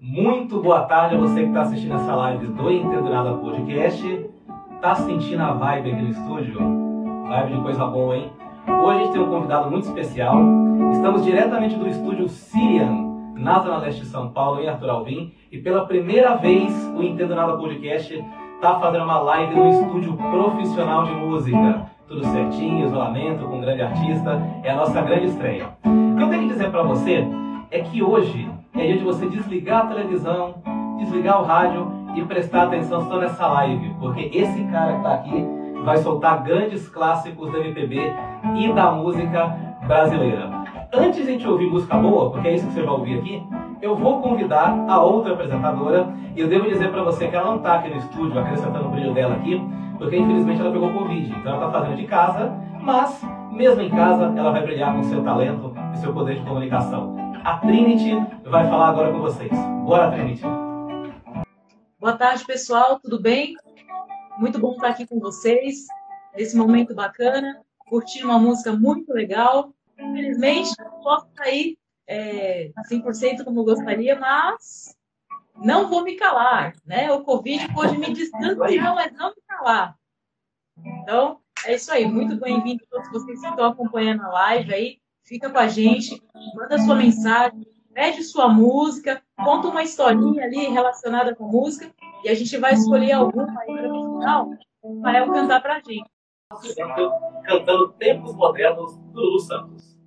Muito boa tarde a você que está assistindo essa live do Entendo Nada Podcast. Tá sentindo a vibe aqui no estúdio? Vibe de coisa boa, hein? Hoje a gente tem um convidado muito especial. Estamos diretamente do estúdio Sirian, na Zona Leste de São Paulo, em Arthur Alvim. E pela primeira vez o Entendo Nada Podcast está fazendo uma live no estúdio profissional de música. Tudo certinho, isolamento, com um grande artista. É a nossa grande estreia. O que eu tenho que dizer para você é que hoje é dia de você desligar a televisão, desligar o rádio e prestar atenção só nessa live, porque esse cara que está aqui vai soltar grandes clássicos da MPB e da música brasileira. Antes de a gente ouvir música boa, porque é isso que você vai ouvir aqui, eu vou convidar a outra apresentadora e eu devo dizer para você que ela não está aqui no estúdio acrescentando o brilho dela aqui, porque infelizmente ela pegou Covid, então ela está fazendo de casa, mas mesmo em casa ela vai brilhar com seu talento e seu poder de comunicação. A Trinity vai falar agora com vocês. Bora, Trinity! Boa tarde, pessoal, tudo bem? Muito bom estar aqui com vocês, nesse momento bacana, curtindo uma música muito legal. Infelizmente, não posso sair é, 100% como gostaria, mas não vou me calar, né? O Covid pode me distanciar, mas não me calar. Então, é isso aí. Muito bem-vindo a todos vocês que estão acompanhando a live aí. Fica com a gente, manda sua mensagem, pede sua música, conta uma historinha ali relacionada com música e a gente vai escolher alguma aí para o final para eu cantar para a gente. Cantando Tempos Modernos do Lulu Santos.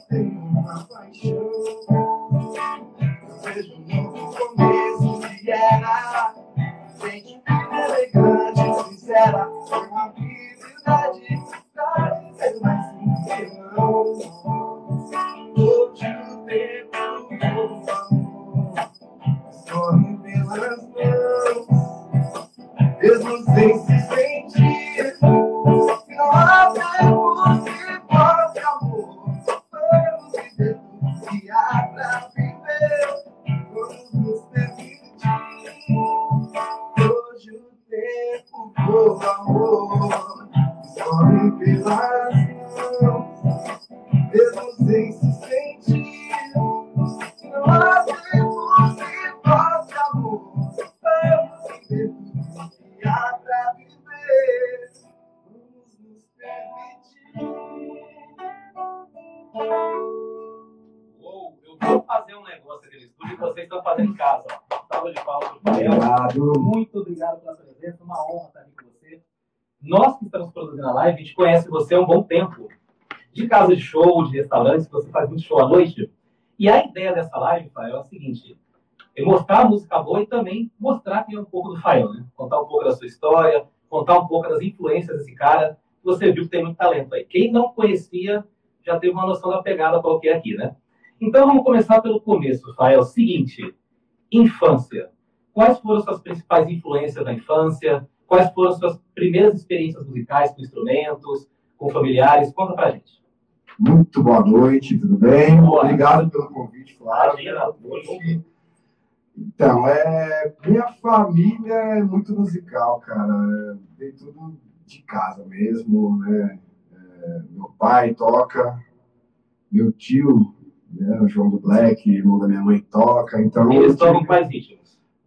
Força De show, de restaurantes, você faz muito show à noite. E a ideia dessa live, Fael, é o seguinte: é mostrar a música boa e também mostrar quem é um pouco do Fael, né? Contar um pouco da sua história, contar um pouco das influências desse cara. Você viu que tem muito talento aí. Quem não conhecia já teve uma noção da pegada qualquer aqui, né? Então vamos começar pelo começo, Fael. Seguinte, infância. quais foram as suas principais influências na infância? Quais foram as suas primeiras experiências musicais com instrumentos, com familiares? Conta pra gente. Muito boa noite, tudo bem? Obrigado pelo convite, Flávio. Então, é, minha família é muito musical, cara. É, Vem tudo de casa mesmo, né? É, meu pai toca, meu tio, né, o João do Black, irmão da minha mãe, toca. Então, Eles tocam quais ritmos?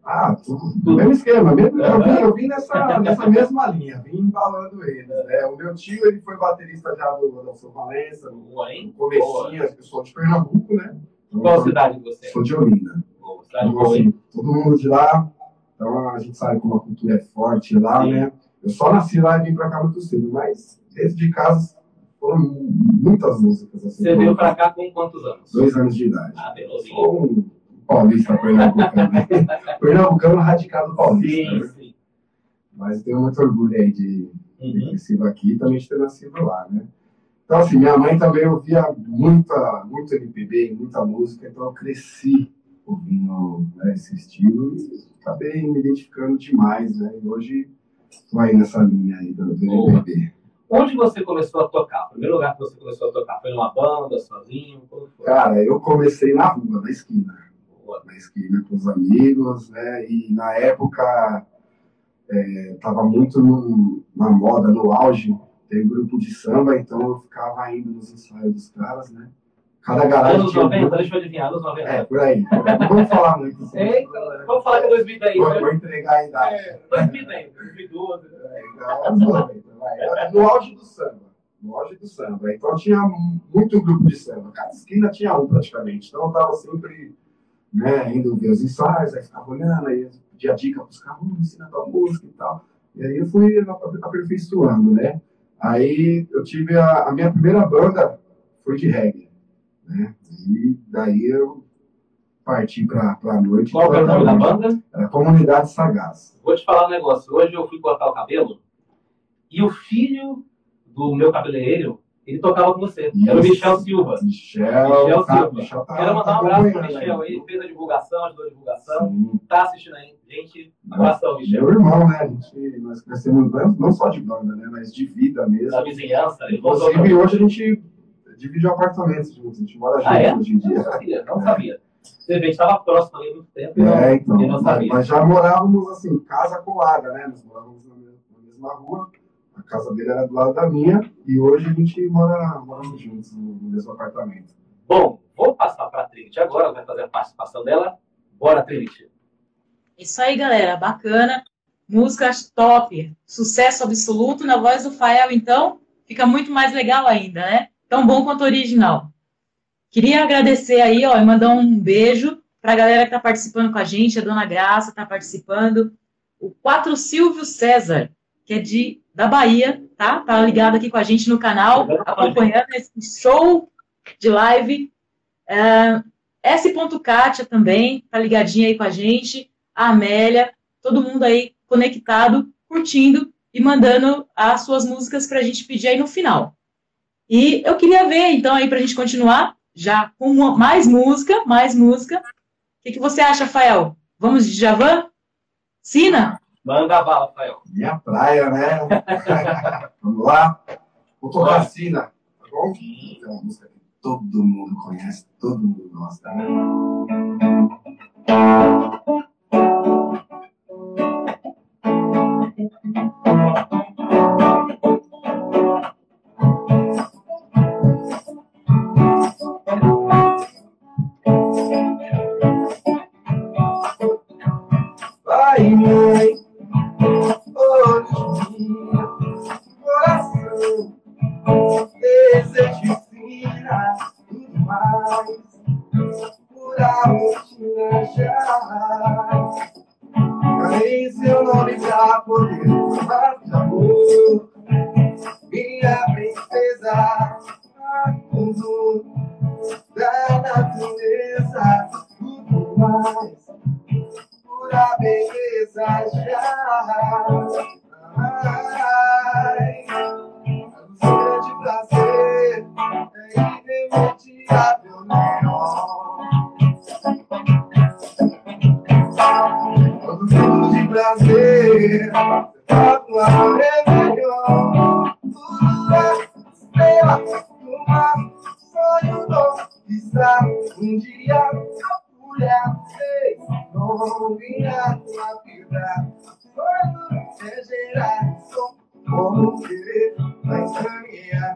Ah, tudo. Mesmo esquema. Mesmo, eu vim, eu vim nessa, nessa mesma linha, vim embalando eles. Né? O meu tio, ele foi baterista já do Adolfo Valença, no comecinho, eu sou de Pernambuco, né? Qual cidade de você? Sou de Olinda. Boa, cidade Então, assim, todo mundo de lá, então a gente sabe como a cultura é forte lá, Sim. né? Eu só nasci lá e vim pra cá muito cedo, mas dentro de casa foram muitas músicas. Assim, Você veio pra cá com quantos anos? Dois anos de idade. Ah, Belozinho. Paulista pernambucano, né? pernambucano radicado paulista, Sim, né? sim. Mas tenho muito orgulho aí de ter Uhum. crescido aqui e também de ter nascido lá, né? Então, assim, minha mãe também ouvia muita, muito MPB, muita música, então eu cresci ouvindo né, esse estilo e acabei me identificando demais, né? E hoje estou aí nessa linha aí do, do. MPB. Onde você começou a tocar? O primeiro lugar que você começou a tocar foi numa banda, sozinho? Cara, eu comecei na rua, na esquina. Na esquina com os amigos, né? E na época é, tava muito no- na moda, no auge, ter grupo de samba, então eu ficava indo nos ensaios dos caras, né? Cada garagem Anos tinha um 90, grupo. deixa eu adivinhar, anos 90. É, por aí. Vamos falar muito. assim, Eita, vamos falar que é 2010, Vou, né? vou entregar a idade. É, 2010, 2012. É, então, anos 90, vai. No auge do samba. No auge do samba. Então tinha muito grupo de samba. Cada esquina tinha um praticamente. Então eu tava sempre né, indo ver os ensaios, aí ficava olhando, aí pedia dica pros caras, "Hum, ensina tua música e tal. E aí eu fui aper- aperfeiçoando, né? Aí eu tive a, a minha primeira banda foi de reggae, né? E daí eu parti pra, pra noite. Qual é o nome da banda? Era Comunidade Sagaz. Vou te falar um negócio. Hoje eu fui cortar o cabelo e o filho do meu cabeleireiro, ele tocava com você. Era o Isso. Michel Silva. Michel, Michel tá, Silva. Michel tá, Quero mandar um abraço pro Michel aí. aí, fez a divulgação, ajudou a divulgação. Sim. Tá assistindo aí. Gente, abração, Michel. Meu irmão, né? A gente, nós crescemos não- não só de banda, né? Mas de vida mesmo. Da vizinhança, ele Inclusive, hoje a gente divide um apartamento juntos. A gente mora junto Ah, é? hoje em dia. Não sabia, não sabia. Você vê, estava próximo ali há muito tempo. não- É, então. Mas, sabia. mas já morávamos assim, casa colada, né? Nós morávamos na mesma rua. A casa dele era do lado da minha. E hoje a gente mora moramos juntos no, no mesmo apartamento. Bom, vou passar para a Trinity agora, vai fazer a participação dela. Bora, Trinity. Isso aí, galera, bacana. Música top, sucesso absoluto na voz do Fael, então fica muito mais legal ainda, né? Tão bom quanto o original. Queria agradecer aí, ó, e mandar um beijo para a galera que está participando com a gente, a Dona Graça está participando, o Quatro Silvio César, que é de da Bahia, tá? Tá ligado aqui com a gente no canal, acompanhando esse show de live. É, S. Kátia também, tá ligadinha aí com a gente. A Amélia, todo mundo aí conectado, curtindo e mandando as suas músicas pra gente pedir aí no final. E eu queria ver, então, aí pra gente continuar, já com uma- mais música, mais música. O que, que você acha, Fael? Vamos de Javan? Sina? Manda bala, Rafael. Minha praia, né? Vamos lá? Sina, tá bom? É uma música que todo mundo conhece, todo mundo gosta, né? Vai, a mulher fez. Virá uma vida. Sonho é gerar. Como querer, mas caminhar.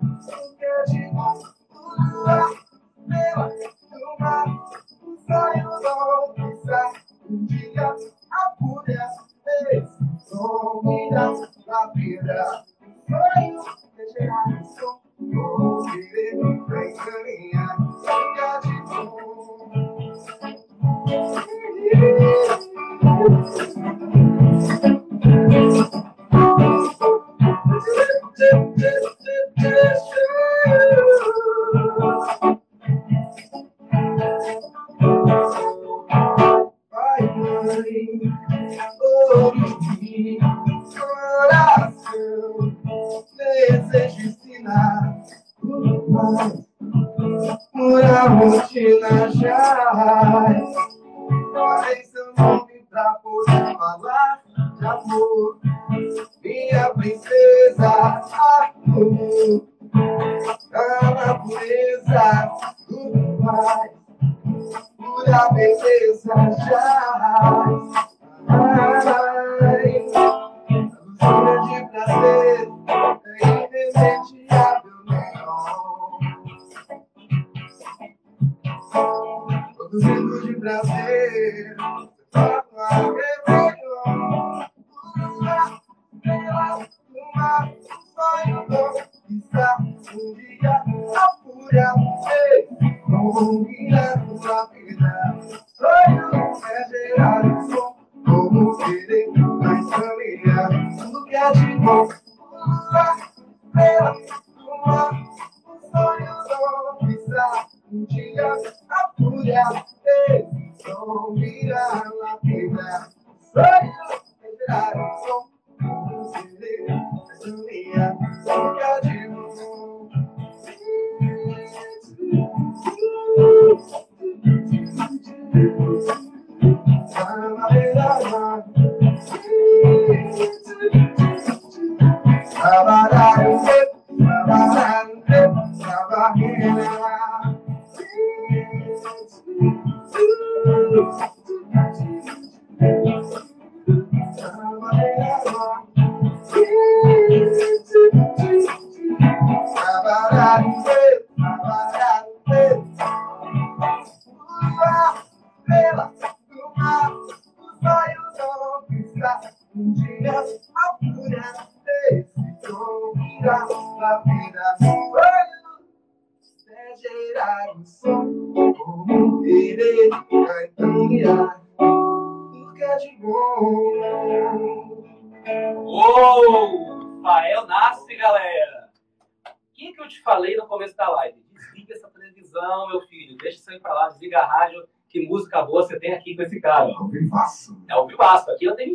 A fúria fez.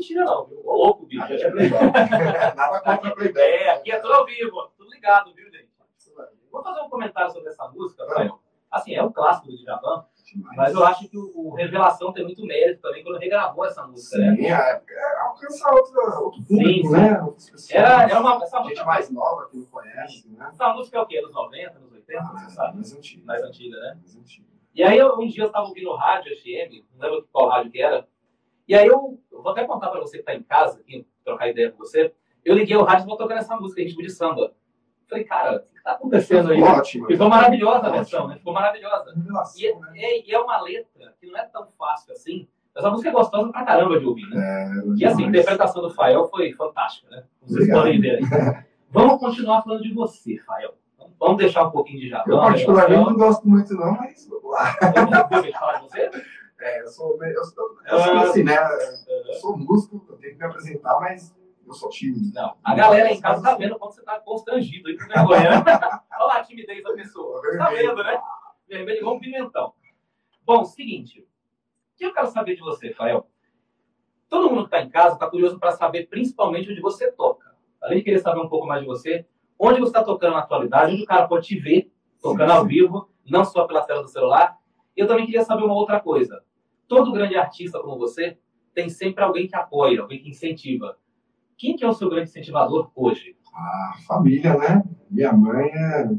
Mentira, não. Viu? Ô, louco, bicho. A gente é playboy. Nada contra playboy. É, aqui é tudo ao vivo. Tudo ligado, viu, gente? Vou fazer um comentário sobre essa música, Fael. Assim, é um clássico do Djavan, mas eu acho que o, Revelação tem muito mérito também quando regravou essa música, né? Sim, é, é, alcança outro, outro público, Sim, né? Outras pessoas. Era, era uma, essa, gente música, mais nova que não conhece, né? essa música é o quê? Anos 90, anos 80, você Ah, sabe? mais antigo. Mais antiga, né? Mais antigo. E aí, um dia eu estava ouvindo rádio FM, não lembro qual rádio que era, e aí eu, eu vou até contar para você que está em casa, aqui, trocar ideia com você, eu liguei o rádio e vou tocar essa música, ritmo de samba. Falei, cara, o que está acontecendo aí? Ótimo. Ficou maravilhosa a versão, né? Ficou maravilhosa. E Revelação, é, né? é- e é uma letra que não é tão fácil assim, mas a música é gostosa pra caramba de ouvir, né? É, E assim, a interpretação do Fael foi fantástica, né? Vocês podem ver aí. Vamos continuar falando de você, Fael. Vamos deixar um pouquinho de Japão. Eu particularmente não gosto muito, não, mas vamos lá. Vamos falar de você? É, eu sou, eu sou, eu sou assim, né? Eu sou músico, eu tenho que me apresentar, mas eu sou tímido. Não. A galera em casa tá vendo como você tá constrangido aí com vergonha. Olha lá a timidez da pessoa. Tá vendo, né? Vermelho igual um pimentão. Bom, seguinte. O que eu quero saber de você, Fael? Todo mundo que tá em casa tá curioso para saber principalmente onde você toca. Além de querer saber um pouco mais de você, onde você está tocando na atualidade, onde o cara pode te ver tocando Sim, ao sim. vivo, não só pela tela do celular. Eu também queria saber uma outra coisa. Todo grande artista como você tem sempre alguém que apoia, alguém que incentiva. Quem que é o seu grande incentivador hoje? A família, né? Minha mãe é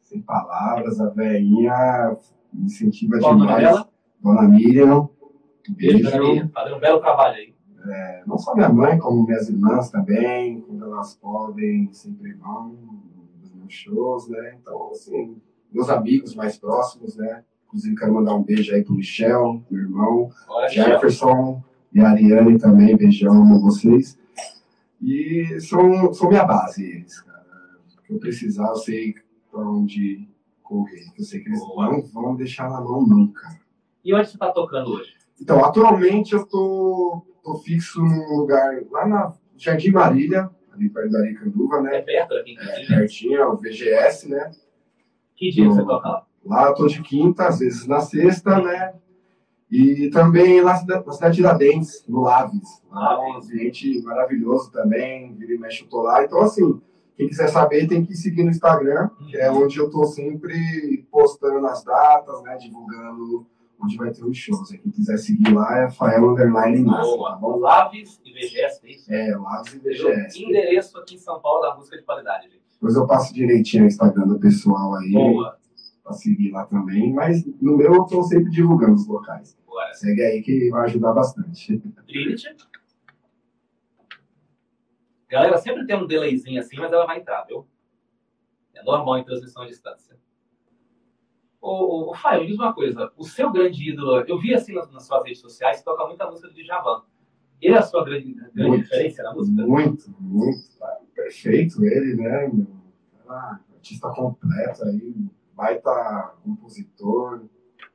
sem palavras, a velhinha me incentiva Qual demais. Dona Miriam, Beijo, beijo. Fazendo um belo trabalho aí. É, não só minha mãe, como minhas irmãs também, quando elas podem, sempre vão nos meus shows, né? Então, assim, meus amigos mais próximos, né? Inclusive, quero mandar um beijo aí pro Michel, meu irmão, Bora, Jefferson e a Ariane também, beijão amo vocês. E são, são minha base, eles, cara. O que eu precisar, eu sei pra onde correr. Eu sei que eles Boa. não vão deixar na mão nunca. E onde você está tocando hoje? Então, atualmente eu tô, tô fixo num lugar lá na Jardim Marília, ali perto da Aricanduva, É né? perto aqui, É, pertinho, é o VGS, né? Que dia você toca lá? Lá eu tô de quinta, às vezes na sexta, né? E também lá na cida- na cidade de Tiradentes, no Laves. Lá é um ambiente maravilhoso também, vira e mexe eu tô lá. Então, assim, quem quiser saber tem que seguir no Instagram, que é onde eu tô sempre postando as datas, né? Divulgando onde vai ter os shows. Quem quiser seguir lá é Fael Underline Massa, tá Boa. bom? Laves e VGS, é isso? É, Laves e? VGS. Endereço aqui em São Paulo da música de qualidade, gente. Depois eu passo direitinho o Instagram do pessoal aí, Boa. Pra seguir lá também. Mas no meu eu tô sempre divulgando os locais. Bora. Segue aí que vai ajudar bastante. Trinity. Galera, sempre tem um delayzinho assim, mas ela vai entrar, viu? É normal em transmissão à distância. Ô, ô, Fábio, diz uma coisa. O seu grande ídolo, eu vi assim nas, nas suas redes sociais, você toca muita música do Djavan. Ele é a sua grande, grande Muito. referência na música? Muito, muito. Perfeito ele, né? meu? Ah, artista completo aí, baita compositor,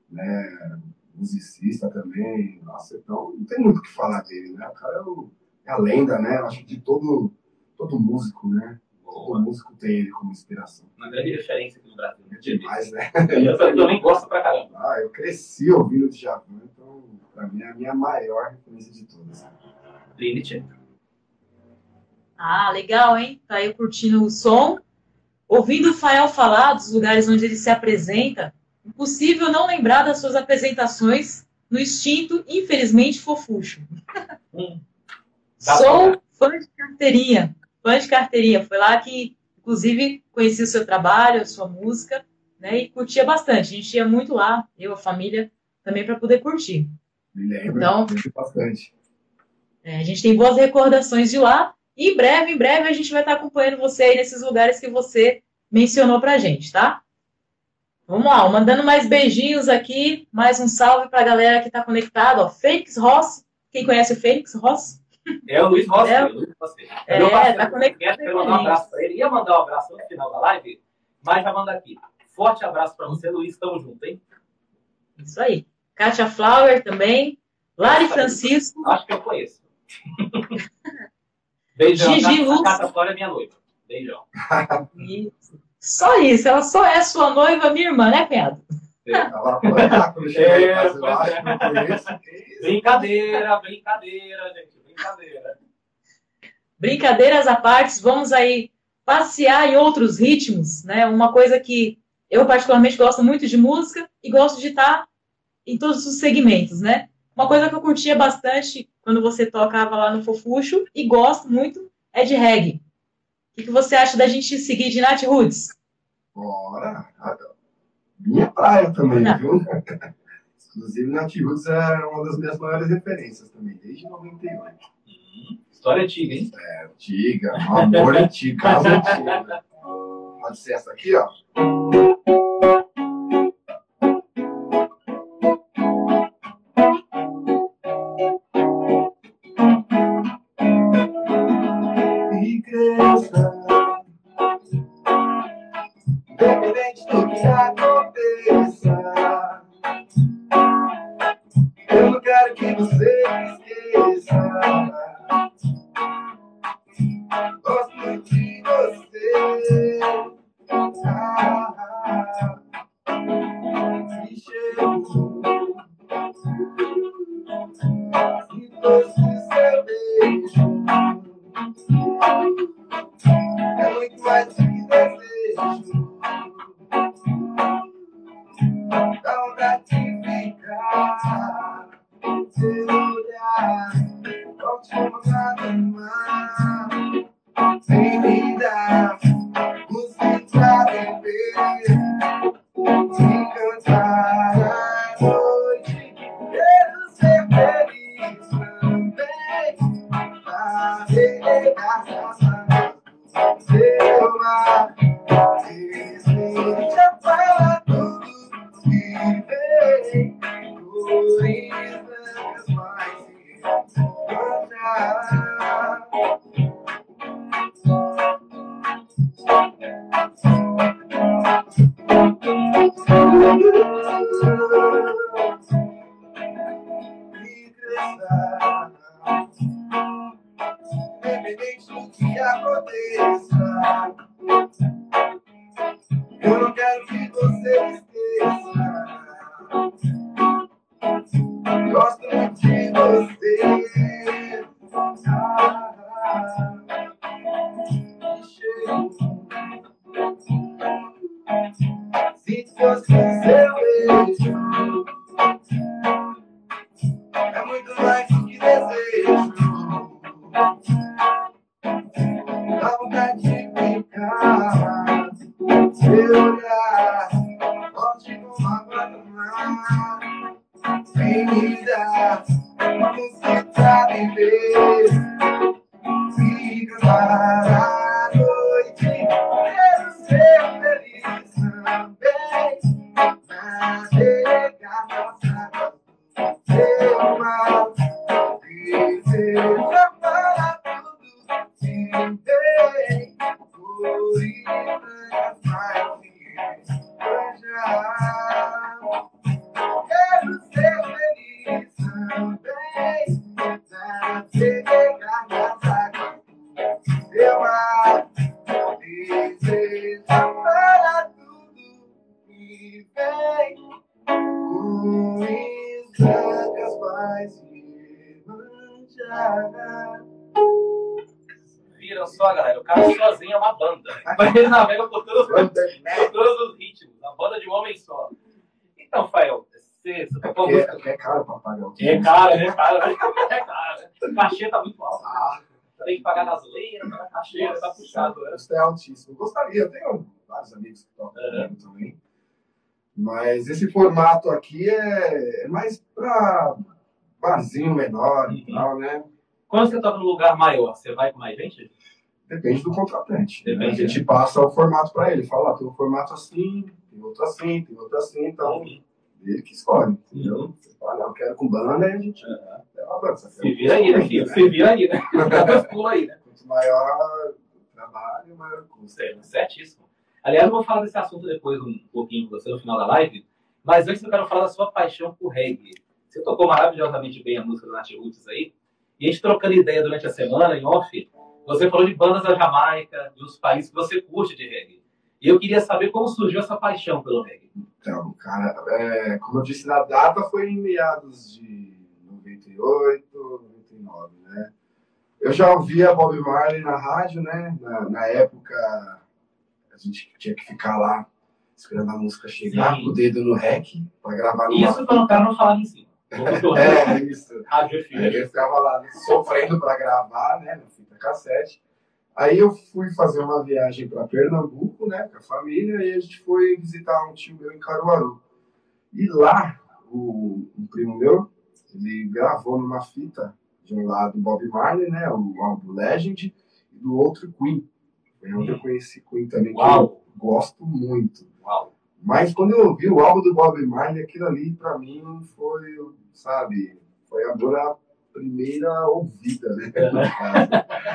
né? Musicista também. Nossa, então não tem muito o que falar dele, né? O cara é, o- é a lenda, né? Eu acho que de todo, todo músico, né? Todo músico tem ele como inspiração. Uma grande referência aqui no Brasil. É demais, né? Eu também gosto pra caramba. Ah, eu cresci ouvindo o Djavan, então pra mim é a minha maior referência de todas. Trinity. Ah, legal, hein? Tá aí curtindo o som. Ouvindo o Fael falar dos lugares onde ele se apresenta, impossível não lembrar das suas apresentações no extinto, infelizmente, fofucho. Hum. Sou fã de carteirinha. Fã de carteirinha. Foi lá que, inclusive, conheci o seu trabalho, a sua música, né? E curtia bastante. A gente ia muito lá, eu, a família, também para poder curtir. Me lembro Então- bastante. É, a gente tem boas recordações de lá. E em breve, em breve, a gente vai estar acompanhando você aí nesses lugares que você mencionou pra gente, tá? Vamos lá, mandando mais beijinhos aqui, mais um salve pra galera que tá conectada, ó. Fênix Ross, quem conhece o Fênix Ross? É o Luiz Rossi. É. o Luiz Rossi. É, Meu parceiro, tá conectado Quero mandar um abraço pra ele. Ia mandar um abraço no final da live, mas já manda aqui. Forte abraço pra você, Luiz. Tamo junto, hein? Isso aí. Kátia Flower também. Lari Francisco. Acho que eu conheço. Beijão. Gigi a Lúcia. Cata Flora é minha noiva. Beijão. Isso. Só isso, ela só é sua noiva, minha irmã, né? Ela quando chega É, eu pois acho é. que não isso? Brincadeira, brincadeira, gente. Brincadeira. Brincadeiras à parte, vamos aí passear em outros ritmos, né? Uma coisa que eu particularmente gosto muito de música e gosto de estar em todos os segmentos, né? Uma coisa que eu curtia bastante quando você tocava lá no Fofuxo e gosto muito é de reggae. O que, que você acha da gente seguir de Nat Roots? Bora. Minha praia também, Não. viu? Inclusive, Nat Roots é uma das minhas maiores referências também, desde 98. Hum, história antiga, hein? Antiga, um amor antigo, casa antiga. Pode ser essa aqui, ó. Cara sozinho é uma banda. Mas ele navega por todos, por todos os ritmos. A banda de um homem só. Então, Fael, você, você tocou Porque, música. porque é caro pra pagar o É caro, é caro. É caro. O cachê tá muito alto. Ah, Tem que pagar gasolina, pagar cachê, tá puxado. né? Isso é altíssimo. Gostaria, eu tenho vários amigos que tocam comigo também. Mas esse formato aqui é, é mais pra barzinho menor e Uhum. tal, né? Quando você toca num lugar maior, você vai com mais gente? Depende do contratante. Depende, A gente passa o formato pra ele. Fala, ah, tem um formato assim, tem outro assim, tem outro assim. Então, ele que escolhe, entendeu? Você fala, não, eu quero com banda, e a gente Uhum. leva a banda. Se vira aí, né, filho? Se vira aí, né? Pulos aí, né? Quanto maior o trabalho, maior o custo. Certo, certíssimo. Aliás, eu vou falar desse assunto depois um pouquinho com você no final da live, mas antes eu quero falar da sua paixão por reggae. Você tocou maravilhosamente bem a música do Nath Roots aí, e a gente trocando ideia durante a semana, em off, você falou de bandas da Jamaica, dos países que você curte de reggae. E eu queria saber como surgiu essa paixão pelo reggae. Então, cara, é, como eu disse, na data foi em meados de 98, 99, né? Eu já ouvia Bob Marley na rádio, né? Na, na época, a gente tinha que ficar lá esperando a música chegar Sim. com o dedo no rec para gravar numa Isso para o cara não falar em É, isso. Rádio Aí FM. eu ficava lá sofrendo para gravar, né, na fita cassete. Aí eu fui fazer uma viagem para Pernambuco, né, com a família, e a gente foi visitar um tio meu em Caruaru. E lá, o, um primo meu, ele gravou numa fita, de um lado Bob Marley, né, o álbum Legend, e do outro Queen. Foi onde eu conheci Queen também, que eu Uau, gosto muito. uau. Mas quando eu ouvi o álbum do Bob Marley, aquilo ali pra mim foi, sabe, foi a primeira ouvida, né? no caso.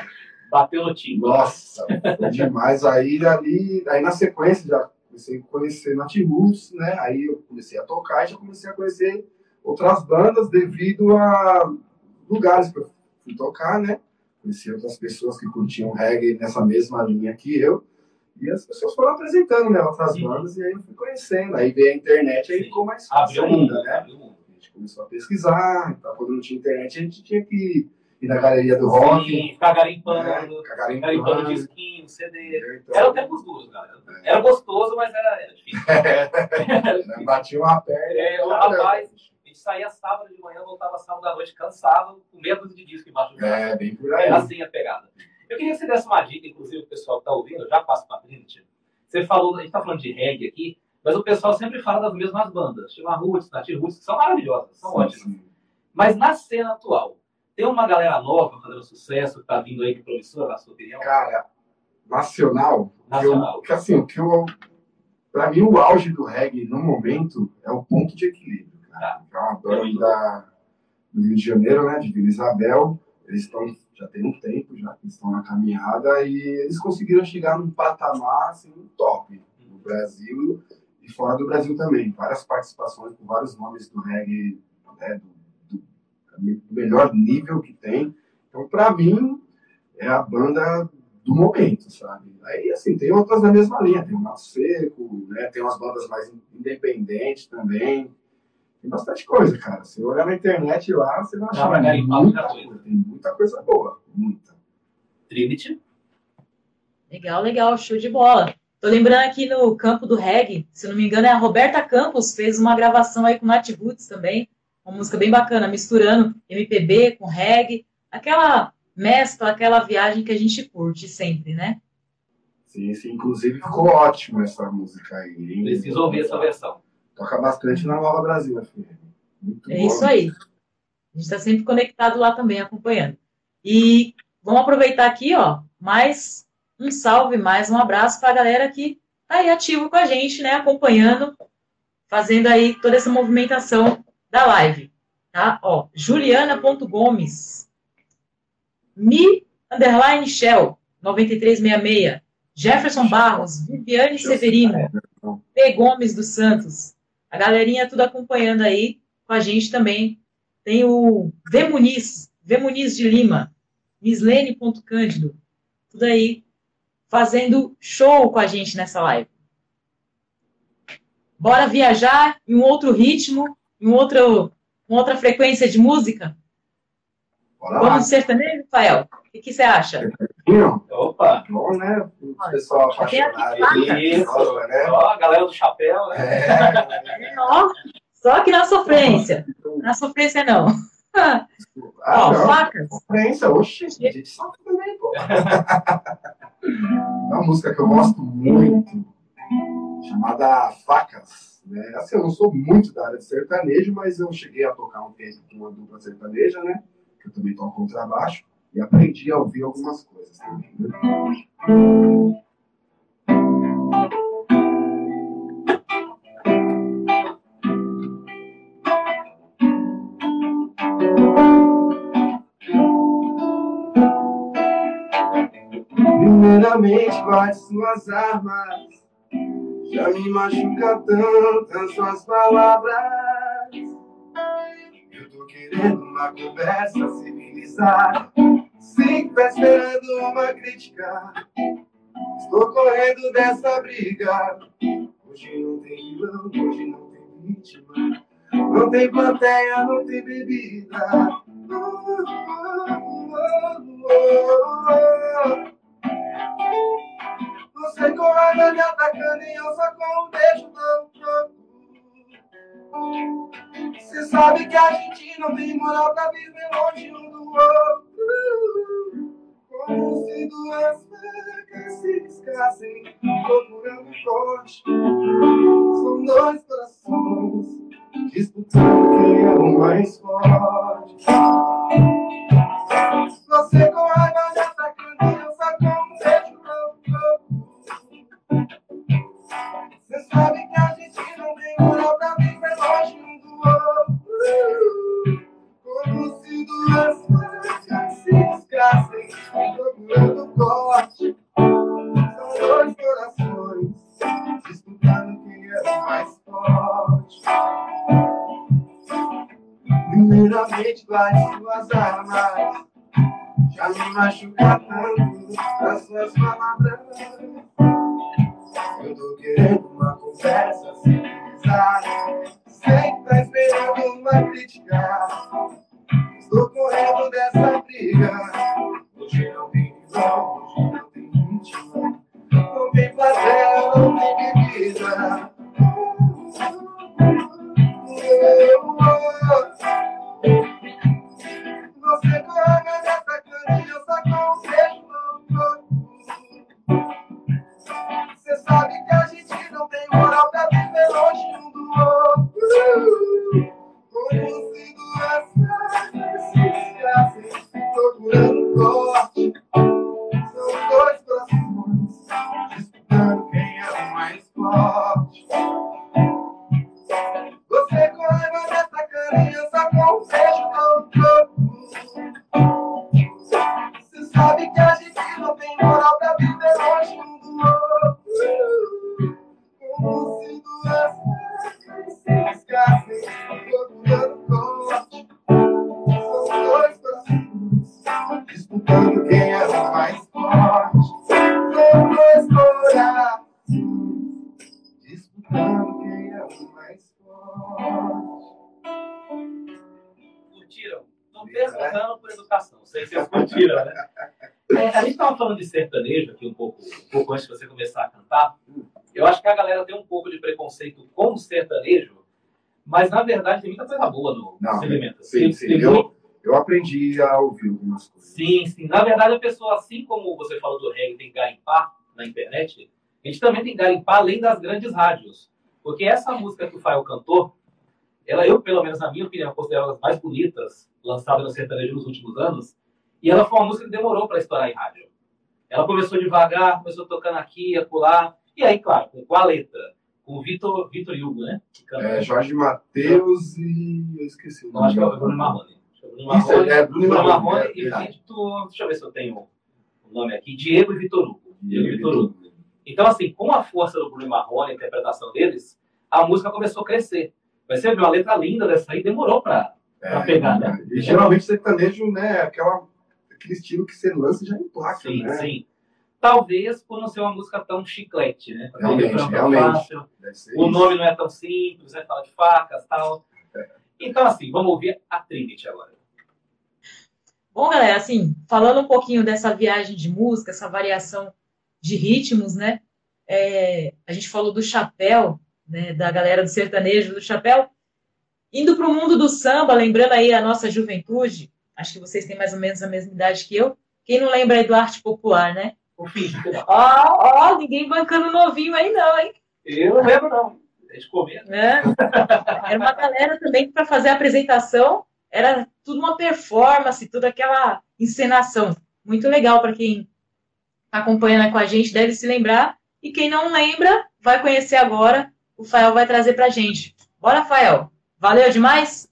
Bateu no time. Nossa, foi demais. Aí ali, aí na sequência já comecei a conhecer Nat Roots, né? Aí eu comecei a tocar e já comecei a conhecer outras bandas devido a lugares que eu fui tocar, né? Conheci outras pessoas que curtiam reggae nessa mesma linha que eu. E as pessoas foram apresentando, né? Outras Sim. bandas e aí eu fui conhecendo. Aí veio a internet, aí Sim. ficou mais fácil Abriu o mundo, ainda, né? abriu o mundo. A gente começou a pesquisar, então, quando não tinha internet, a gente tinha que ir na galeria do rock, Sim, ficar garimpando, né? Ficar garimpando garimpando. disquinho, CD. Então, Era até os duros, galera. Era gostoso, mas era, era difícil. né, Batia uma perna. É, o rapaz, a gente saía sábado de manhã, voltava sábado à noite cansado, com medo de disco embaixo do braço. É, bem por aí. É assim a pegada. Eu queria que você desse uma dica, inclusive, o pessoal que está ouvindo, eu já passo para a Trinity. Você falou, a gente está falando de reggae aqui, mas o pessoal sempre fala das mesmas bandas, Chima Roots, Nati Roots, que são maravilhosas, são Sim, ótimas. sim. Mas na cena atual, tem uma galera nova fazendo sucesso, que está vindo aí que promissora, na sua opinião? Cara, nacional, Nacional. Eu, que assim, o que eu, pra mim o auge do reggae no momento é o ponto de equilíbrio, cara. Que é uma banda da, do Rio de Janeiro, né, de Vila Isabel. Eles estão, já tem um tempo já estão na caminhada e eles conseguiram chegar num patamar assim, top no Brasil e fora do Brasil também. Várias participações com vários nomes do reggae, né, do, do- do melhor nível que tem. Então, pra mim, é a banda do momento, sabe? Aí, assim, tem outras da mesma linha, tem o Mato Seco, né? Tem umas bandas mais independentes também. Tem bastante coisa, cara. Se olhar na internet lá, você vai Dá pra achar garimpar muita muita coisa. Tem muita coisa boa, muita. Trinity. Legal, legal, show de bola. Tô lembrando aqui no campo do reggae, se não me engano, é a Roberta Campos fez uma gravação aí com Nat Roots também, uma música bem bacana, misturando MPB com reggae, aquela mescla, aquela viagem que a gente curte sempre, né? Sim, sim. Inclusive, ficou ótimo essa música aí. hein? Preciso ouvir essa versão. Toca bastante na Nova Brasil, FM. Muito É bom. isso aí. A gente está sempre conectado lá também, acompanhando. E vamos aproveitar aqui, ó, mais um salve, mais um abraço para a galera que tá aí ativo com a gente, né, acompanhando, fazendo aí toda essa movimentação da live, tá? Ó, Juliana.gomes, Mi underline Shell, 9366, Jefferson Barros, Viviane Severino, P. Gomes dos Santos. A galerinha tudo acompanhando aí com a gente também. Tem o V. Muniz, V. Muniz de Lima, Mislene.cândido, tudo aí fazendo show com a gente nessa live. Bora viajar em um outro ritmo, em um outro, uma outra frequência de música? Bora lá. Vamos de sertanejo, Rafael? O que, que você acha? Não, Opa! bom, né? O pessoal apaixonado. faca. Isso! né? Ó, a galera do chapéu, né? É. Ó, só que na sofrência. Na sofrência não. Ah, Ó, não. facas. Concorrência, oxe, a gente sabe também, pô. É uma música que eu gosto muito, chamada Facas. Né? Assim, eu não sou muito da área de sertanejo, mas eu cheguei a tocar um tempo com uma dupla sertaneja, né? Que eu também toco contrabaixo, e aprendi a ouvir algumas coisas também. Né? Primeiramente, guarde suas armas. Já me machuca tanto as suas palavras. Eu tô querendo uma conversa civilizada. Sim, tá esperando uma crítica. Estou correndo dessa briga. Hoje não tem vilão, hoje não tem vítima. Não tem plateia, não tem bebida. Você com raiva me atacando e eu só com um beijo não troco. Você sabe que a gente não tem moral pra viver longe um do outro. Como se duas facas se riscassem, procurando corte. São dois corações disputando quem é o mais forte. Falando de sertanejo aqui um pouco, um pouco antes de você começar a cantar. Eu acho que a galera tem um pouco de preconceito com o sertanejo, mas na verdade tem muita coisa boa no Não, segmento. sim, Tem- sim. tem Eu- muito- Eu aprendi a ouvir algumas coisas. Sim, sim. Na verdade, a pessoa, assim como você falou do reggae, tem garimpar na internet, a gente também tem garimpar além das grandes rádios. Porque essa música que o Fael cantou, ela, eu, pelo menos na minha opinião, considero uma das mais bonitas lançadas no sertanejo nos últimos anos. E ela foi uma música que demorou para estourar em rádio. Ela começou devagar, começou tocando aqui, acolá. E aí, claro, com a letra. Com o Vitor, Vitor Hugo, né? É, Jorge Matheus e. Eu esqueci o Não, acho que é o nome. Bruno Marrone. É Bruno Isso, Marrone. é Bruno Marrone. Marrone é e. Vitor. Deixa eu ver se eu tenho o nome aqui. Diego e Vitor Hugo. Diego e Vitor Hugo. Então, assim, com a força do Bruno Marrone, a interpretação deles, a música começou a crescer. Vai ser uma letra linda dessa aí, demorou pra. pra pegar, né? E geralmente sertanejo, né? Aquela, aquele estilo que você lança já em placa, Sim, né? sim. Talvez por não ser uma música tão chiclete, né? Realmente, Não é tão realmente. fácil. O isso. nome não é tão simples, né? Fala de facas tal. Então, assim, vamos ouvir a Trinity agora. Bom, galera, assim, falando um pouquinho dessa viagem de música, essa variação de ritmos, né? É, a gente falou do chapéu, né? Da galera do sertanejo, do chapéu. Indo para o mundo do samba, lembrando aí a nossa juventude, acho que vocês têm mais ou menos a mesma idade que eu. Quem não lembra aí do arte popular, né? O fim. Ó, ó, ninguém bancando novinho aí não, hein? Eu não lembro, não. Comenta. né? Era uma galera também para fazer a apresentação era tudo uma performance, toda aquela encenação. Muito legal para quem está acompanhando com a gente, deve se lembrar. E quem não lembra, vai conhecer agora. O Fael vai trazer para gente. Bora, Fael. Valeu demais?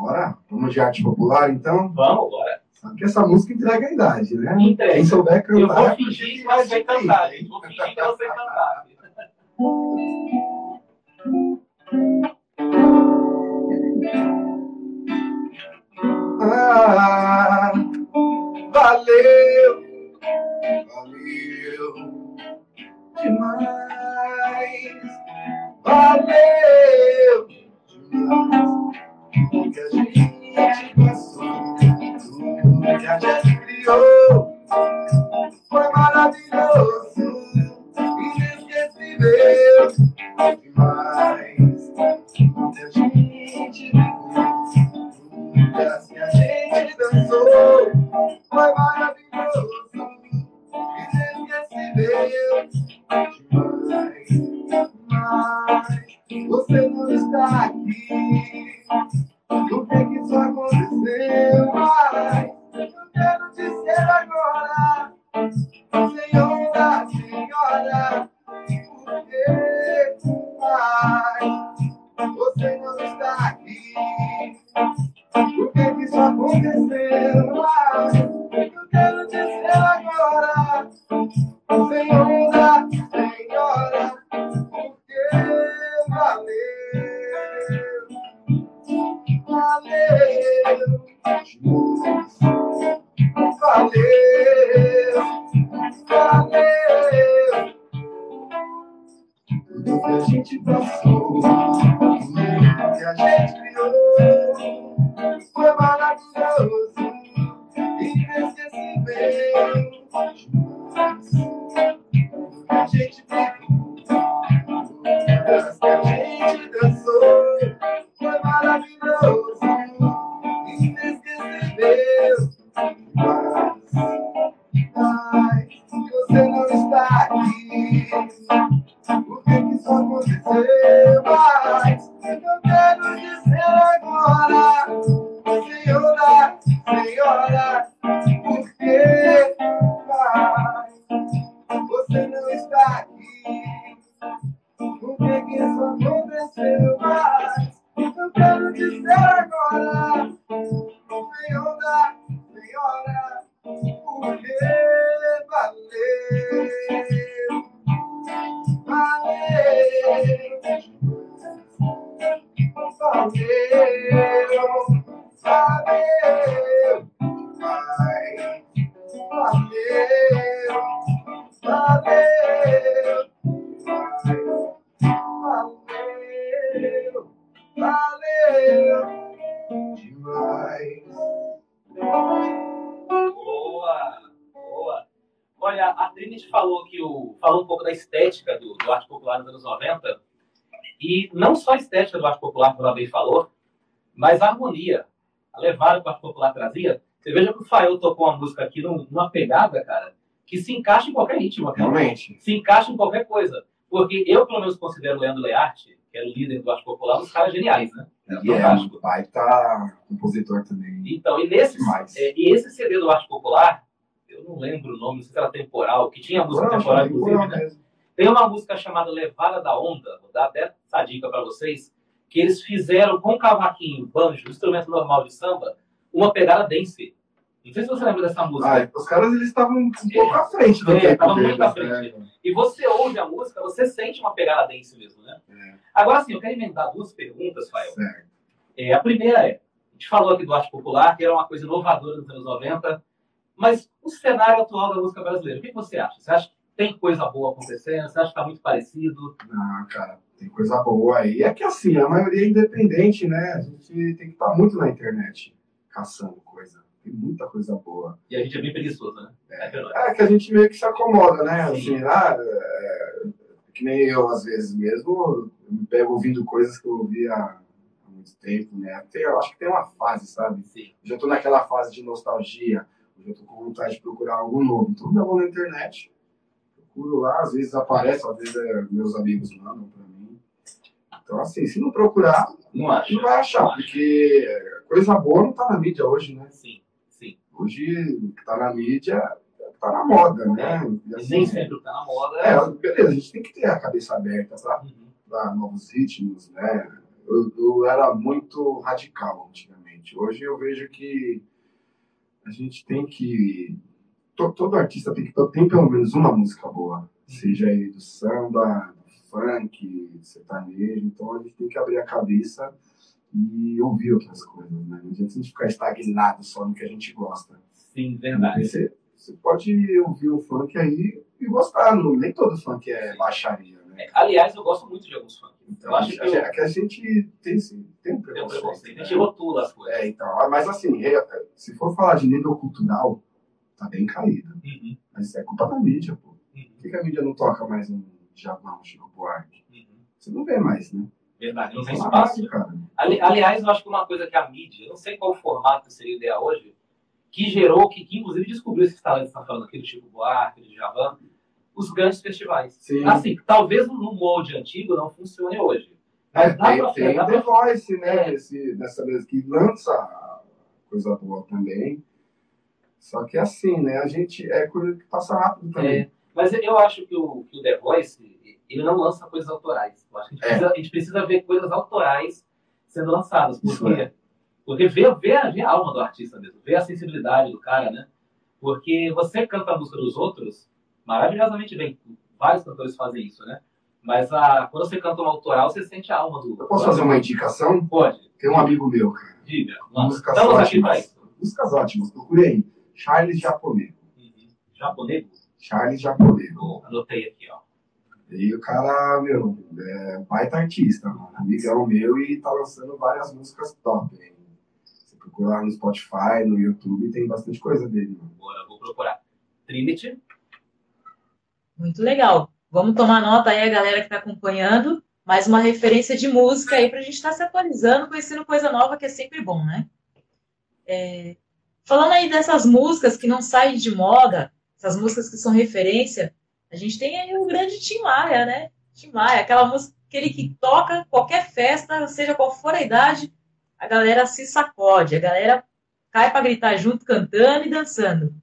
Bora, vamos de arte popular, então. Vamos agora. Sabe que essa música entrega a idade, né? Entrega. Quem souber Eu cantar. vou fingir que você cantar. hein? Vou fingir que você cantar. Ah, valeu, valeu demais, valeu demais. Que a gente passou, tudo que a gente criou, foi maravilhoso, inesquecível demais. Que a gente viveu, que a gente dançou foi maravilhoso, inesquecível demais. Mas você não está aqui. Por que que isso aconteceu? Yeah. Popular, como ela bem falou, mas a harmonia, a levada que o arte popular trazia. Você veja que o Fael tocou uma música aqui numa pegada, cara, que se encaixa em qualquer ritmo. Cara. Realmente. Se encaixa em qualquer coisa. Porque eu, pelo menos, considero o Leandro Learte, que era o líder do arte popular, um dos caras geniais, né? E é um baita compositor também. Então, e, nesse, é, e esse CD do arte popular, eu não lembro o nome, não sei se era temporal, que tinha música temporal, inclusive, né? mesmo. Tem uma música chamada Levada da Onda, vou dar até essa dica para vocês, que eles fizeram com cavaquinho, banjo, instrumento normal de samba, uma pegada dance. Não sei se você lembra dessa música. Ah, os caras eles estavam um pouco à frente do É, tempo estavam muito à frente. né? E você ouve a música, você sente uma pegada dance mesmo, né? É, Agora sim, eu quero emendar duas perguntas, Fael. certo. É, a primeira é, a gente falou aqui do arte popular, que era uma coisa inovadora nos anos 90, mas o cenário atual da música brasileira, o que você acha? Você acha que tem coisa boa acontecendo? Você acha que está muito parecido? Ah, cara, tem coisa boa aí. É que assim, a maioria é independente, né? A gente tem que estar muito na internet caçando coisa. Tem muita coisa boa. E a gente é bem preguiçoso, né? É. É que a gente meio que se acomoda, né? Sim. Assim, ah, é, que nem eu, às vezes mesmo, eu me pego ouvindo coisas que eu ouvia há muito tempo, né? Até, eu acho que tem uma fase, sabe? Sim. Já tô naquela fase de nostalgia, eu tô com vontade de procurar algo novo. Então, eu vou na internet, procuro lá, às vezes aparece, às vezes é, meus amigos mandam pra mim. Então, assim, se não procurar, Não acho. não vai achar, porque coisa boa não tá na mídia hoje, né? Sim, sim. Hoje, o que tá na mídia, tá na moda, né? E, E assim, nem sempre está na moda. É, beleza, a gente tem que ter a cabeça aberta pra, Uhum. novos ritmos, né? Eu, eu era muito radical antigamente. Hoje eu vejo que a gente tem que. to- todo artista tem que ter pelo menos uma música boa. Seja aí do samba, funk, sertanejo. Então a gente tem que abrir a cabeça e ouvir outras coisas, né? Não adianta a gente ficar estagnado só no que a gente gosta. Sim, verdade. Você, você pode ouvir o funk aí e gostar. Não, nem todo funk é baixaria, né? Aliás, eu gosto muito de alguns funk. Então, Eu acho que a, eu- gente- é que a gente tem, sim, tem um Tem um preconceito. preconceito. A né? gente rotula as coisas. É, então, ah, mas assim, é, é, se for falar de nível cultural, tá bem caído. Uhum, Mas é culpa da mídia, pô. uhum, Por que, que a mídia não toca mais um Um Chico Buarque? uhum. Você não vê mais, né? Verdade, não tem espaço. rádio, cara. Ali- aliás, eu acho que uma coisa que a mídia, eu não sei qual formato seria ideal hoje, que gerou, que, que inclusive descobriu esses talentos que você está falando aqui, do Chico Buarque, do Javan, os grandes festivais. Sim. Assim, talvez no molde antigo não funcione hoje. É, Mas dá tem, pra- tem dá The pra- Voice, né? É. Esse, dessa vez que lança coisa boa também. Só que assim, né? A gente é coisa que passa rápido também. É, mas eu acho que o, que o The Voice, ele não lança coisas autorais. Eu acho que a gente, É. precisa, a gente precisa ver coisas autorais sendo lançadas. Porque, porque ver, ver, a- ver a alma do artista mesmo, ver a sensibilidade do cara, né? Porque você canta a música dos outros maravilhosamente bem. Vários cantores fazem isso, né? Mas a, quando você canta uma autoral, você sente a alma do. Eu posso fazer uma indicação? Pode, Tem um amigo meu, cara. diga. Músicas ótimas. Músicas ótimas. Procurei aí. Charles Japonês. Uhum. Japonês? Charles Japonês. Bom, Anotei aqui, ó. E o cara, meu, é baita artista, mano. Amigão meu e tá lançando várias músicas top. Hein? Você procurar lá no Spotify, no YouTube, tem bastante coisa dele, mano. Agora vou procurar. Trinity. Muito legal. Vamos tomar nota aí, a galera que está acompanhando. Mais uma referência de música aí para a gente estar se atualizando, conhecendo coisa nova, que é sempre bom, né? É, Falando aí dessas músicas que não saem de moda, essas músicas que são referência, a gente tem aí o grande Tim Maia, né? Tim Maia, aquela música, aquele que toca qualquer festa, seja qual for a idade, a galera se sacode, a galera cai para gritar junto, cantando e dançando.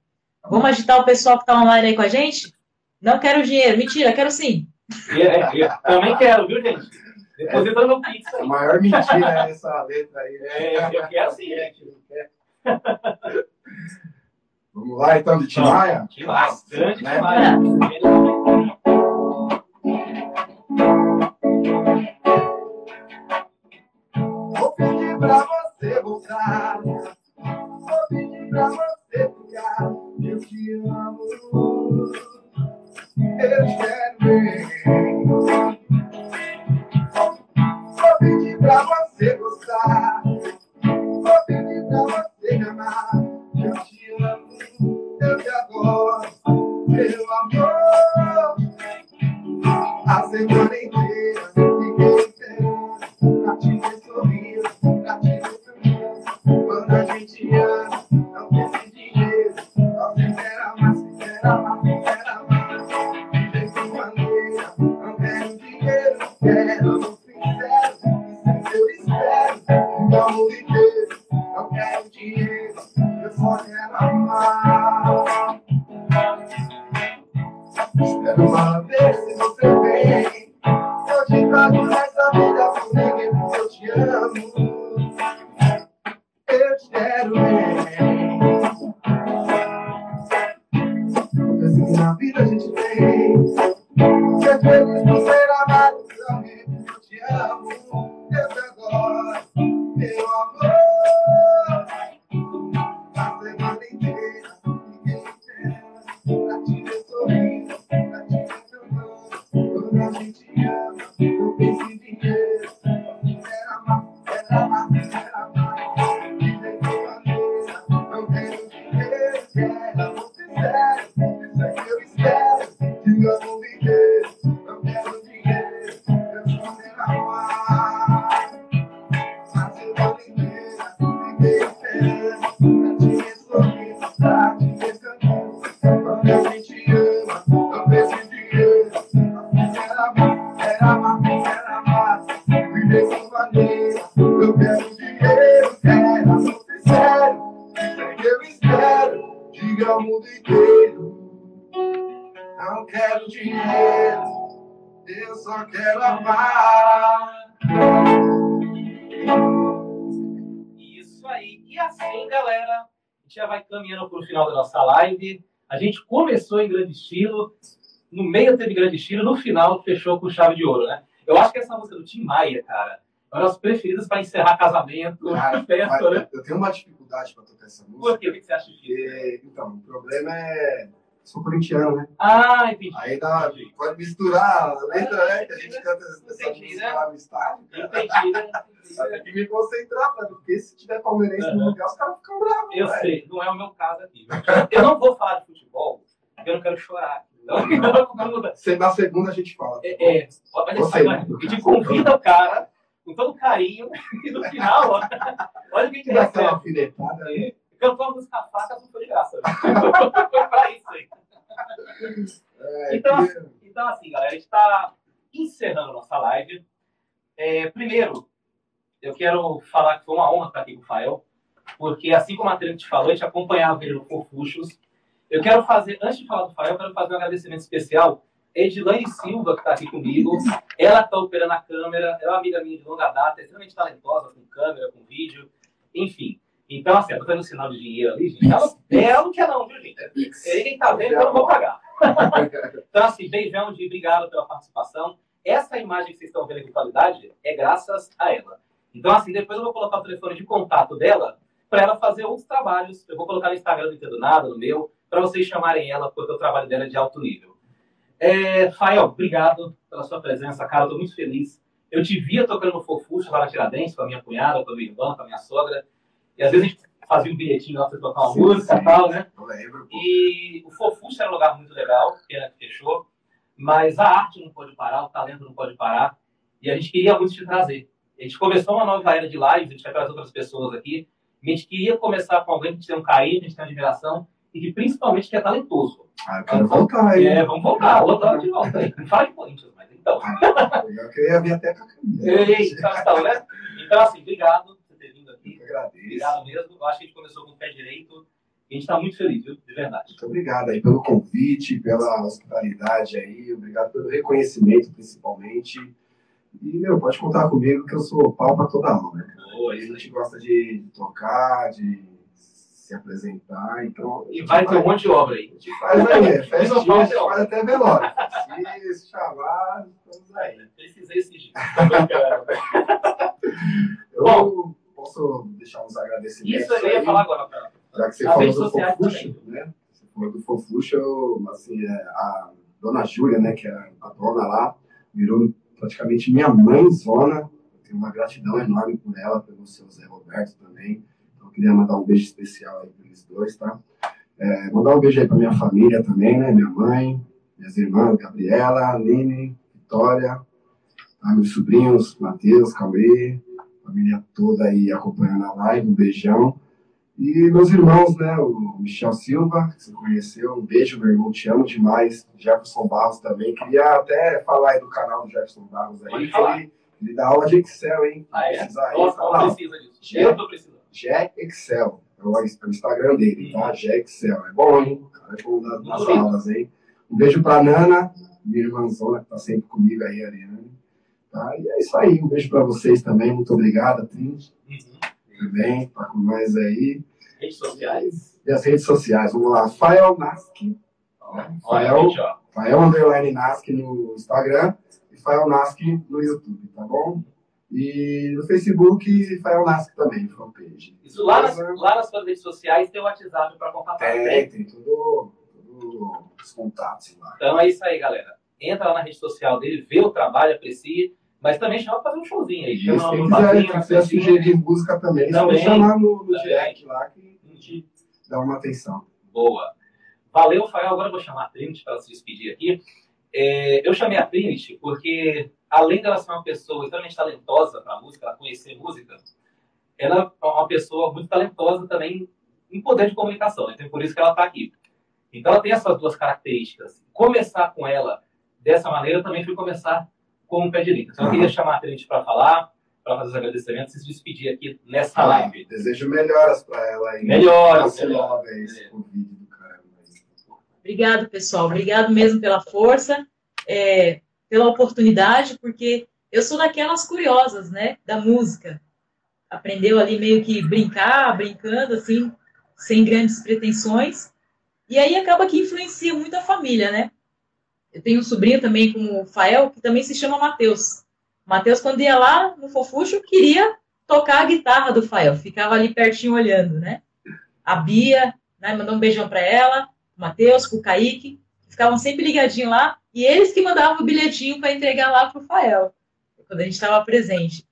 Vamos agitar o pessoal que está online aí com a gente? Não quero dinheiro. Mentira, quero sim. É, é, também quero, viu, gente? Deposita no Pix A aí. maior mentira é essa letra aí, né? É, eu quero sim, gente. Vamos lá então, de Tim Maia? Que mais? Grande Né? demais. Vou pedir pra você voltar. Vou pedir pra você ficar. Eu te amo. Eu quero bem. Começou em grande estilo, no meio teve grande estilo, no final fechou com chave de ouro, né? Eu acho que essa música do Tim Maia, cara, é uma das preferidas para encerrar casamento, Cara, festa, mas né? eu tenho uma dificuldade para tocar essa Por música. quê? O que você acha disso? Porque, então, o problema é. Sou corintiano, né? Ah, entendi. Aí dá, pode misturar a letra, né? Que a gente canta essa Entendi, música né? lá no estádio. Entendi, né? Tem que me concentrar, pra- porque se tiver palmeirense no Aham. lugar, os caras ficam bravos. Eu velho. sei, não é o meu caso aqui. Eu não vou falar de futebol, eu não quero chorar. Então, Se na segunda a gente fala. É, é, olha Você, só, né? a gente convida o cara com todo carinho e no final, ó, olha o que a gente Dá recebe. alfinetada aí. Cantou a música faca, não foi de graça. Foi pra isso aí. É, Então, que- Então, assim, galera, a gente está encerrando nossa live. É, primeiro, eu quero falar que foi uma honra estar aqui com o Fael, porque assim como a Trent falou, a gente acompanhava ele no Fofuchos. Eu quero fazer, antes de falar do Fael, eu quero fazer um agradecimento especial. Edilane Silva, que está aqui comigo, ela está operando a câmera, é uma amiga minha de longa data, é extremamente talentosa com câmera, com vídeo, enfim. Então, assim, eu tô dando sinal de dinheiro ali, gente. Ela, ela não quer não, viu, gente? Ninguém tá vendo, eu não vou pagar. Então, assim, beijão de obrigado pela participação. Essa imagem que vocês estão vendo aqui qualidade é graças a ela. Então, assim, depois eu vou colocar o telefone de contato dela para ela fazer outros trabalhos. Eu vou colocar no Instagram do Entendo Nada, no meu, para vocês chamarem ela, porque o trabalho dela é de alto nível. É, Fael, obrigado pela sua presença, cara. Tô muito feliz. Eu te via tocando no Fofuxo lá na Tiradentes com a minha cunhada, com a minha irmã, com a minha sogra. E às vezes a gente fazia um bilhetinho lá você tocar uma Sim, música e tal, né? Eu lembro. E o Fofuxo era um lugar muito legal, pena que fechou. Mas a arte não pode parar, o talento não pode parar. E a gente queria muito te trazer. A gente começou uma nova era de lives, a gente vai trazer outras pessoas aqui. A gente queria começar com alguém que tem um carinho, que gente tem uma admiração e que principalmente que é talentoso. Ah, eu quero voltar aí. É, vamos voltar, hora de volta aí. Não fala de Corinthians, mas então. Eu queria vir até com a camisa. Eita, então, né? Então, assim, obrigado por ter vindo aqui. Eu agradeço. Obrigado mesmo. Eu acho que a gente começou com o pé direito a gente está muito feliz, viu? De verdade. Muito obrigado aí pelo convite, pela hospitalidade aí, obrigado pelo reconhecimento, principalmente. E, meu, pode contar comigo que eu sou pau pra toda obra. cara. Boa, A aí. gente gosta de tocar, de se apresentar, então. a E vai ter um monte de obra A aí. gente faz aí, é a de faz até velório. Se chamar, estamos aí. Precisei esse dia. Eu Bom. posso deixar uns agradecimentos Isso eu ia aí, falar agora, cara. já que você falou do Fofuxo, né? Você falou do Fofuxo, assim, é, a dona Júlia, né, que é a dona lá, virou praticamente minha mãezona. Eu tenho uma gratidão enorme por ela, pelo seu Zé Roberto também. Queria mandar um beijo especial aí para eles dois, tá? É, mandar um beijo aí para minha família também, né? Minha mãe, minhas irmãs, Gabriela, Aline, Vitória, tá? meus sobrinhos, Matheus, Cauê, família toda aí acompanhando a live, um beijão. E meus irmãos, né, o Michel Silva, que você conheceu, um beijo, meu irmão, te amo demais. Jefferson Barros também, queria até falar aí do canal do Jefferson Barros aí. Ele, ele dá aula de Excel, hein? Ah, é? Precisa aí, Nossa, não precisa disso. Eu tô precisando. Jack Excel. É o Instagram dele, tá? Jack Excel. É bom, hein? O cara é bom nas Muito aulas, hein? Um beijo pra Nana, minha irmãzona, que tá sempre comigo aí, Ariane. Tá? E é isso aí. Um beijo pra vocês também. Muito obrigado, Trinity. Uhum. Também, tá com nós aí. Redes sociais. E as redes sociais. Vamos lá. Fael Naski. Olha, Fael. Fael Underline Naski no Instagram e Fael Naski no YouTube, tá bom? E no Facebook, Fael Naski também, fanpage. Isso lá nas, lá nas suas redes sociais tem o WhatsApp para contatar. Tem, né? tem tudo, tudo os contatos lá. Então é isso aí, galera. Entra lá na rede social dele, vê o trabalho, aprecia, mas também chama pra fazer um showzinho aí. E Chama um uma quiser sugerir música também, só Também. chamar no, no direct lá que a gente dá uma atenção. Boa. Valeu, Fael. Agora eu vou chamar a Trinity para se despedir aqui. É, eu chamei a Trinity porque, além dela ser uma pessoa extremamente talentosa para música, ela conhecer música, ela é uma pessoa muito talentosa também em poder de comunicação. né? Então, por isso que ela está aqui. Então, ela tem essas duas características. Começar com ela dessa maneira, também fui começar com o pé direito. Então, eu queria chamar a Trinity para falar, para fazer os agradecimentos e se despedir aqui nessa live. Desejo melhoras pra ela aí. Melhoras, aí. Obrigado, pessoal. Obrigado mesmo pela força, é, pela oportunidade, porque eu sou daquelas curiosas, né, da música. Aprendeu ali meio que brincar, brincando, assim, sem grandes pretensões. E aí acaba que influencia muito a família, né? Eu tenho um sobrinho também, como o Fael, que também se chama Matheus. Matheus, quando ia lá no Fofuxo, queria tocar a guitarra do Fael. Ficava ali pertinho olhando, né? A Bia, né, mandou um beijão para ela. Matheus, com o Kaique, que ficavam sempre ligadinhos lá, e eles que mandavam o bilhetinho para entregar lá para o Fael, quando a gente estava presente.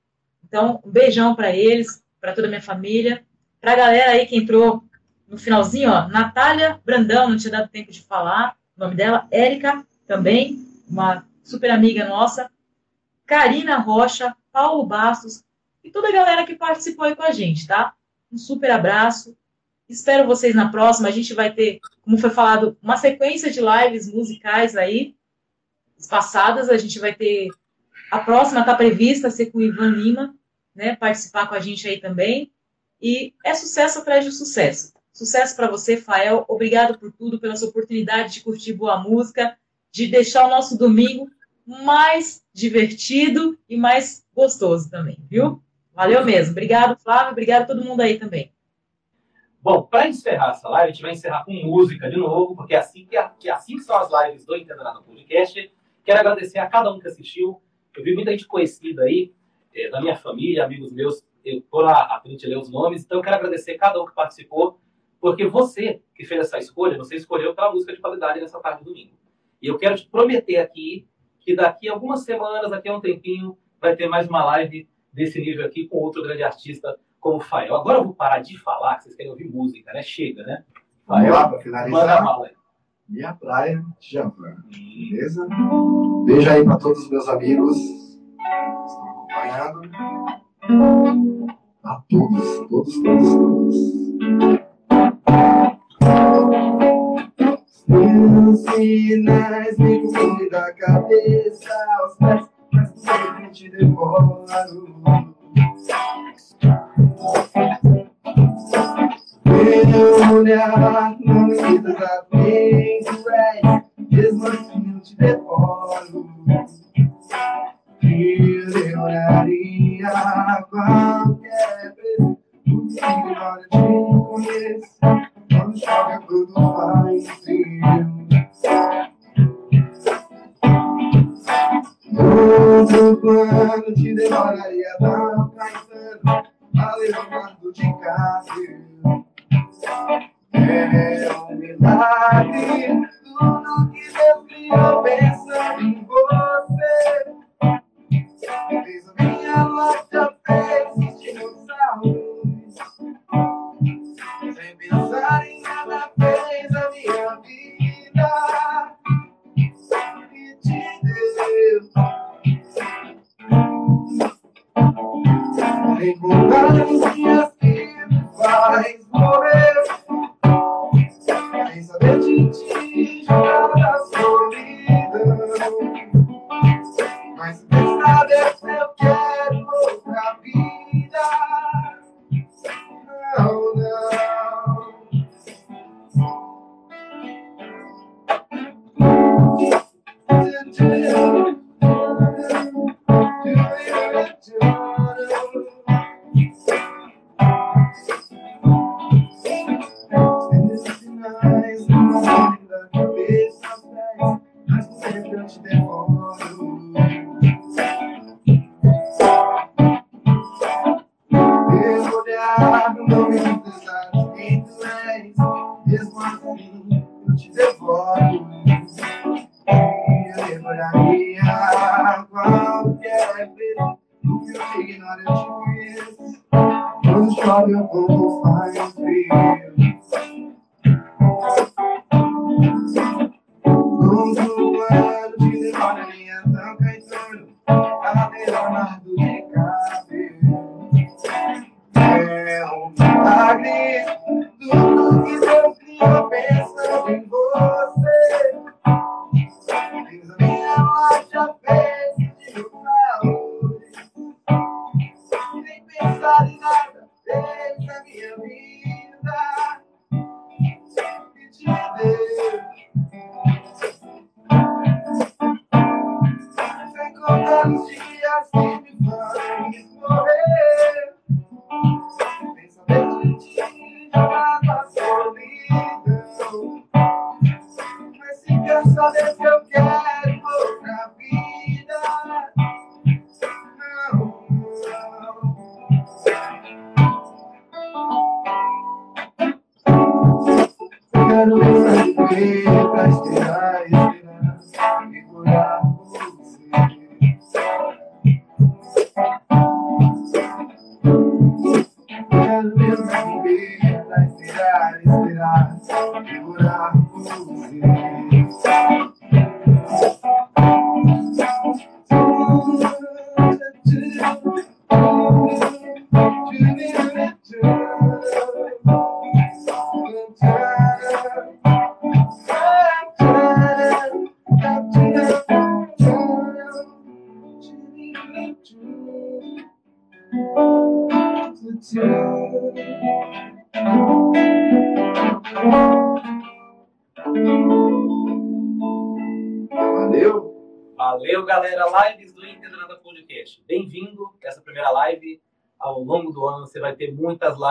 Então, um beijão para eles, para toda a minha família, para a galera aí que entrou no finalzinho, ó, Natália Brandão, não tinha dado tempo de falar, o nome dela, Érica, também, uma super amiga nossa, Karina Rocha, Paulo Bastos, e toda a galera que participou aí com a gente, tá? Um super abraço, Espero vocês na próxima. A gente vai ter, como foi falado, uma sequência de lives musicais aí, passadas. A gente vai ter. A próxima está prevista ser com o Ivan Lima, né? Participar com a gente aí também. E é sucesso atrás de sucesso. Sucesso para você, Fael. Obrigado por tudo, pela sua oportunidade de curtir boa música, de deixar o nosso domingo mais divertido e mais gostoso também, viu? Valeu mesmo. Obrigado, Flávio. Obrigado a todo mundo aí também. Bom, para encerrar essa live, a gente vai encerrar com música de novo, porque é assim que, que assim que são as lives do Entenda Nada Podcast. Quero agradecer a cada um que assistiu. Eu vi muita gente conhecida aí, eh, da minha família, amigos meus, eu tô lá a frente ler os nomes, então eu quero agradecer a cada um que participou, porque você que fez essa escolha, você escolheu pela música de qualidade nessa tarde de domingo. E eu quero te prometer aqui que daqui a algumas semanas, daqui a um tempinho, vai ter mais uma live desse nível aqui com outro grande artista como o Fael. Agora eu vou parar de falar, que vocês querem ouvir música, né? Chega, né? Vamos lá, para manda finalizar. bala aí. Minha praia, Djavan. Hum, Beleza? Beijo aí para todos os meus amigos que estão acompanhando. A todos, todos, todos, todos. Meus sinais me confundem da cabeça aos pés, mas sempre te devoro. Meu olhar não quita da bem cruéis, mesmo assim eu te devoro. Eu devoraria qualquer porque agora eu te conheço. Quando chove, tudo faz frio. Outro plano te devoraria, não caetano, a Leonardo DiCaprio. É um milagre, tudo que Deus criou pensando em você. Fez minha loja, fez o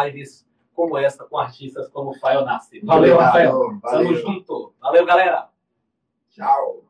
lives como essa com artistas como Fael Nascimento. Valeu, Rafael. Valeu. Tamo junto. Valeu, galera. Tchau.